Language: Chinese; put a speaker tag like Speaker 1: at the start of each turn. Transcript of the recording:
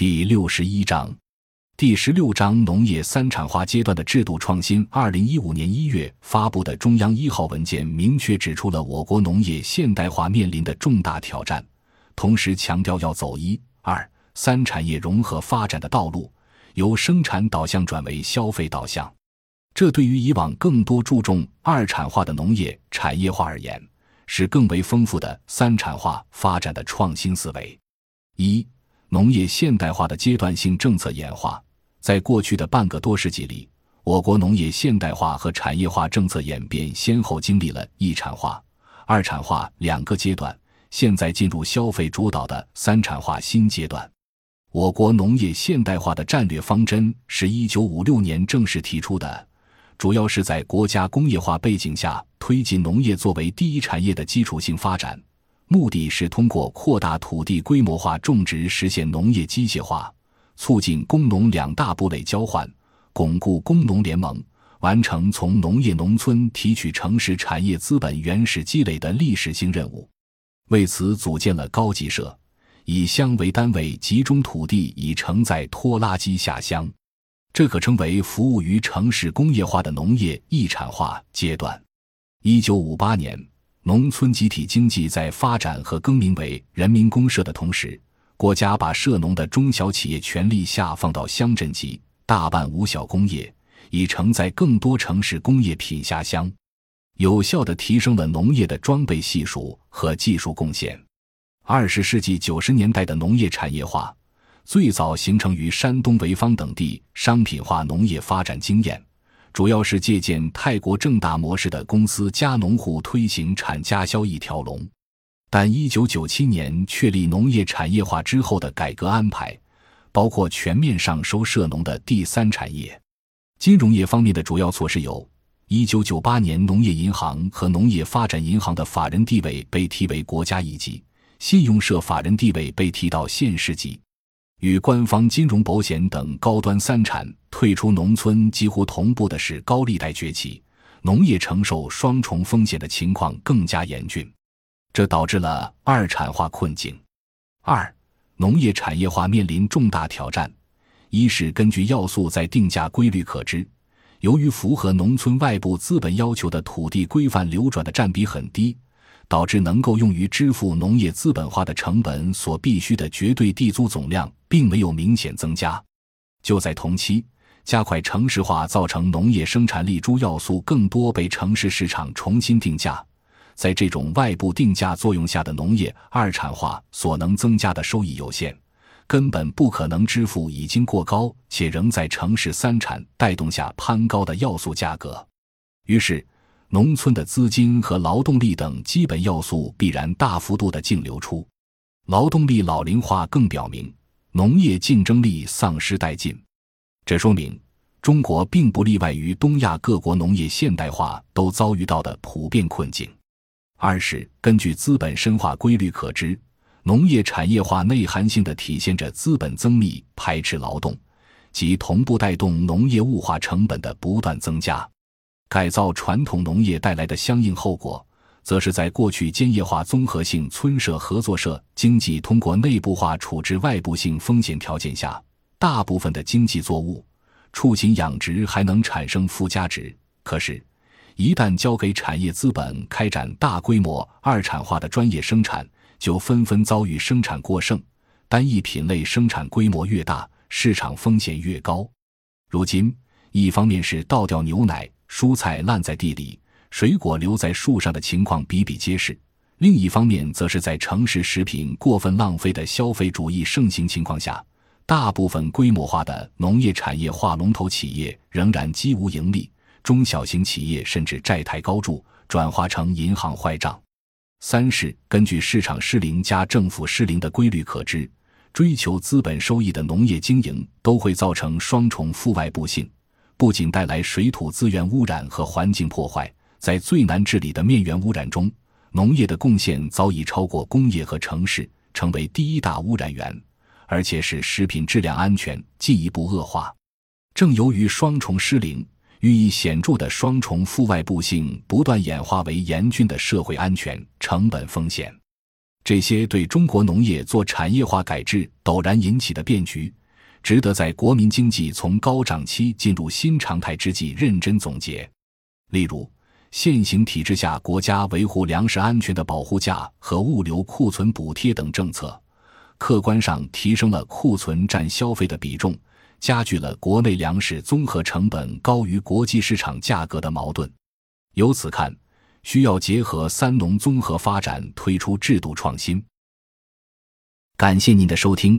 Speaker 1: 第六十一章，第十六章农业三产化阶段的制度创新。二零一五年一月发布的中央一号文件明确指出了我国农业现代化面临的重大挑战，同时强调要走一、二、三产业融合发展的道路，由生产导向转为消费导向。这对于以往更多注重二产化的农业产业化而言，是更为丰富的三产化发展的创新思维。一农业现代化的阶段性政策演化，在过去的半个多世纪里，我国农业现代化和产业化政策演变先后经历了一产化、二产化两个阶段，现在进入消费主导的三产化新阶段。我国农业现代化的战略方针是一九五六年正式提出的，主要是在国家工业化背景下推进农业作为第一产业的基础性发展。目的是通过扩大土地规模化种植，实现农业机械化，促进工农两大部类交换，巩固工农联盟，完成从农业农村提取城市产业资本原始积累的历史性任务。为此，组建了高级社，以乡为单位，集中土地以承载拖拉机下乡。这可称为服务于城市工业化的农业一产化阶段。一九五八年。农村集体经济在发展和更名为人民公社的同时，国家把涉农的中小企业权力下放到乡镇级，大办五小工业，以承载更多城市工业品下乡，有效地提升了农业的装备系数和技术贡献。二十世纪九十年代的农业产业化，最早形成于山东潍坊等地商品化农业发展经验。主要是借鉴泰国正大模式的公司加农户推行产加销一条龙，但一九九七年确立农业产业化之后的改革安排，包括全面上收涉农的第三产业。金融业方面的主要措施有：一九九八年农业银行和农业发展银行的法人地位被提为国家一级，信用社法人地位被提到县市级。与官方金融保险等高端三产退出农村几乎同步的是高利贷崛起，农业承受双重风险的情况更加严峻，这导致了二产化困境。二，农业产业化面临重大挑战：一是根据要素在定价规律可知，由于符合农村外部资本要求的土地规范流转的占比很低。导致能够用于支付农业资本化的成本所必需的绝对地租总量并没有明显增加。就在同期，加快城市化造成农业生产力诸要素更多被城市市场重新定价。在这种外部定价作用下的农业二产化所能增加的收益有限，根本不可能支付已经过高且仍在城市三产带动下攀高的要素价格。于是。农村的资金和劳动力等基本要素必然大幅度的净流出，劳动力老龄化更表明农业竞争力丧失殆尽。这说明中国并不例外于东亚各国农业现代化都遭遇到的普遍困境。二是根据资本深化规律可知，农业产业化内涵性的体现着资本增密排斥劳动，及同步带动农业物化成本的不断增加。改造传统农业带来的相应后果，则是在过去兼业化综合性村社合作社经济通过内部化处置外部性风险条件下，大部分的经济作物、畜禽养殖还能产生附加值。可是，一旦交给产业资本开展大规模二产化的专业生产，就纷纷遭遇生产过剩，单一品类生产规模越大，市场风险越高。如今，一方面是倒掉牛奶。蔬菜烂在地里，水果留在树上的情况比比皆是。另一方面，则是在城市食品过分浪费的消费主义盛行情况下，大部分规模化的农业产业化龙头企业仍然几无盈利，中小型企业甚至债台高筑，转化成银行坏账。三是根据市场失灵加政府失灵的规律可知，追求资本收益的农业经营都会造成双重负外部性。不仅带来水土资源污染和环境破坏，在最难治理的面源污染中，农业的贡献早已超过工业和城市，成为第一大污染源，而且使食品质量安全进一步恶化。正由于双重失灵，寓意显著的双重负外部性不断演化为严峻的社会安全成本风险。这些对中国农业做产业化改制陡然引起的变局，值得在国民经济从高涨期进入新常态之际认真总结。例如，现行体制下国家维护粮食安全的保护价和物流库存补贴等政策，客观上提升了库存占消费的比重，加剧了国内粮食综合成本高于国际市场价格的矛盾。由此看。需要结合三农综合发展，推出制度创新。感谢您的收听，